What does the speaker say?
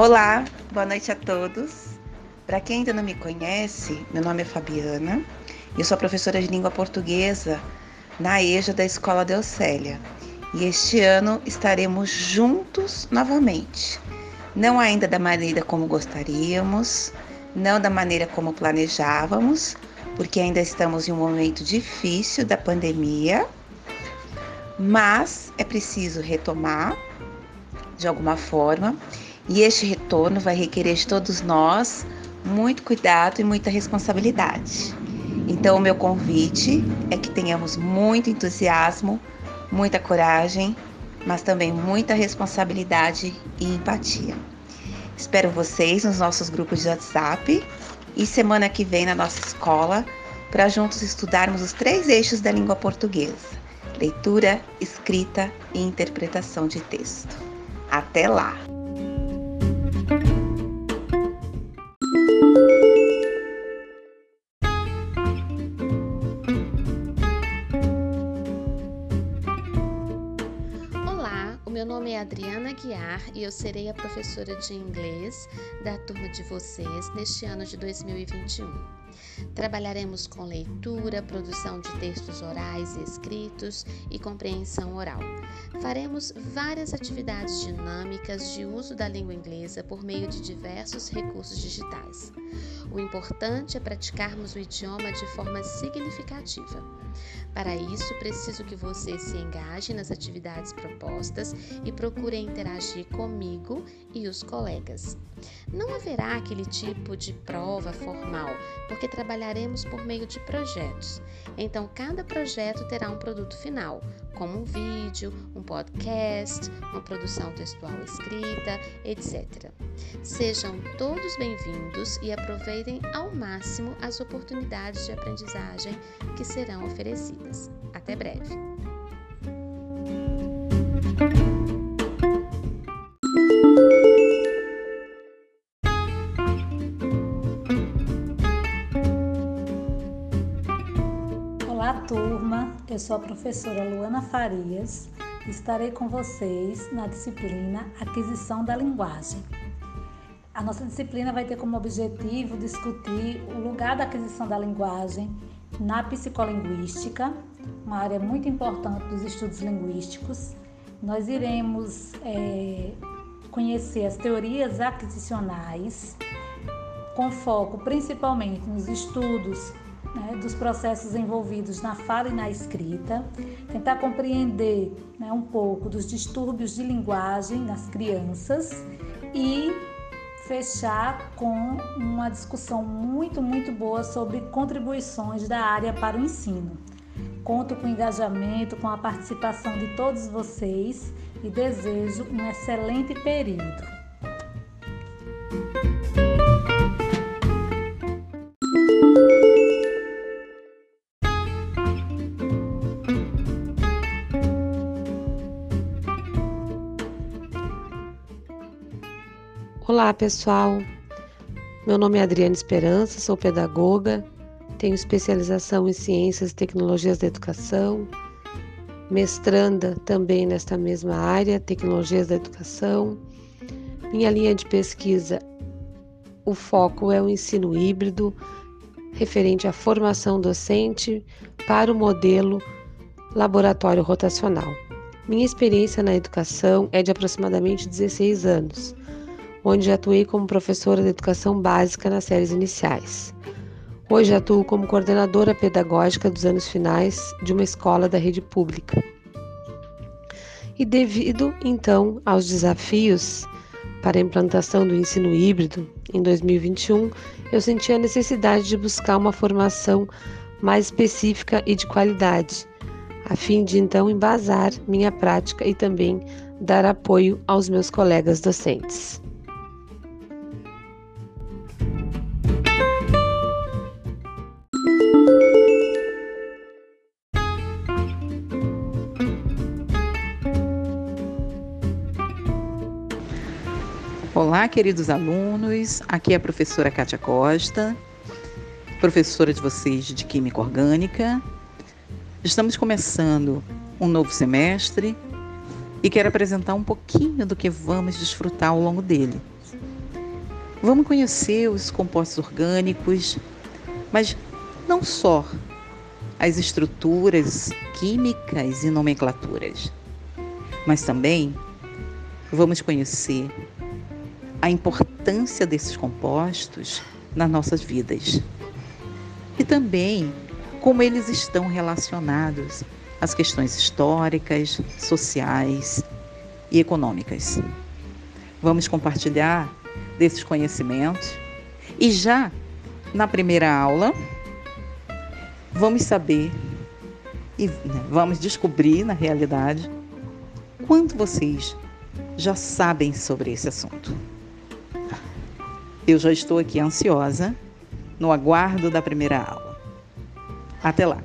Olá, boa noite a todos. Para quem ainda não me conhece, meu nome é Fabiana. Eu sou professora de língua portuguesa na EJA da Escola Deucélia. E este ano estaremos juntos novamente. Não ainda da maneira como gostaríamos, não da maneira como planejávamos, porque ainda estamos em um momento difícil da pandemia, mas é preciso retomar de alguma forma e este retorno vai requerer de todos nós muito cuidado e muita responsabilidade. Então, o meu convite é que tenhamos muito entusiasmo, muita coragem, mas também muita responsabilidade e empatia. Espero vocês nos nossos grupos de WhatsApp e semana que vem na nossa escola para juntos estudarmos os três eixos da língua portuguesa: leitura, escrita e interpretação de texto. Até lá! É Adriana Guiar e eu serei a professora de inglês da turma de vocês neste ano de 2021. Trabalharemos com leitura, produção de textos orais e escritos e compreensão oral. Faremos várias atividades dinâmicas de uso da língua inglesa por meio de diversos recursos digitais. O importante é praticarmos o idioma de forma significativa. Para isso, preciso que você se engaje nas atividades propostas e procure interagir comigo e os colegas. Não haverá aquele tipo de prova formal, porque trabalharemos por meio de projetos. Então, cada projeto terá um produto final, como um vídeo, um podcast, uma produção textual escrita, etc. Sejam todos bem-vindos e aproveitem ao máximo as oportunidades de aprendizagem que serão oferecidas. Até breve! Olá, turma! Eu sou a professora Luana Farias e estarei com vocês na disciplina Aquisição da Linguagem. A nossa disciplina vai ter como objetivo discutir o lugar da aquisição da linguagem na psicolinguística, uma área muito importante dos estudos linguísticos. Nós iremos é, conhecer as teorias aquisicionais, com foco principalmente nos estudos né, dos processos envolvidos na fala e na escrita, tentar compreender né, um pouco dos distúrbios de linguagem nas crianças e fechar com uma discussão muito, muito boa sobre contribuições da área para o ensino. Conto com o engajamento, com a participação de todos vocês e desejo um excelente período. Olá, pessoal. Meu nome é Adriana Esperança, sou pedagoga, tenho especialização em Ciências e Tecnologias da Educação, mestranda também nesta mesma área, Tecnologias da Educação. Minha linha de pesquisa, o foco é o ensino híbrido, referente à formação docente para o modelo laboratório rotacional. Minha experiência na educação é de aproximadamente 16 anos onde atuei como professora de educação básica nas séries iniciais. Hoje atuo como coordenadora pedagógica dos anos finais de uma escola da rede pública. E devido então aos desafios para a implantação do ensino híbrido em 2021, eu senti a necessidade de buscar uma formação mais específica e de qualidade, a fim de então embasar minha prática e também dar apoio aos meus colegas docentes. Olá, queridos alunos. Aqui é a professora Kátia Costa, professora de vocês de Química Orgânica. Estamos começando um novo semestre e quero apresentar um pouquinho do que vamos desfrutar ao longo dele. Vamos conhecer os compostos orgânicos, mas não só as estruturas químicas e nomenclaturas, mas também vamos conhecer a importância desses compostos nas nossas vidas e também como eles estão relacionados às questões históricas, sociais e econômicas. Vamos compartilhar desses conhecimentos e já na primeira aula vamos saber e né, vamos descobrir na realidade quanto vocês já sabem sobre esse assunto. Eu já estou aqui ansiosa no aguardo da primeira aula. Até lá!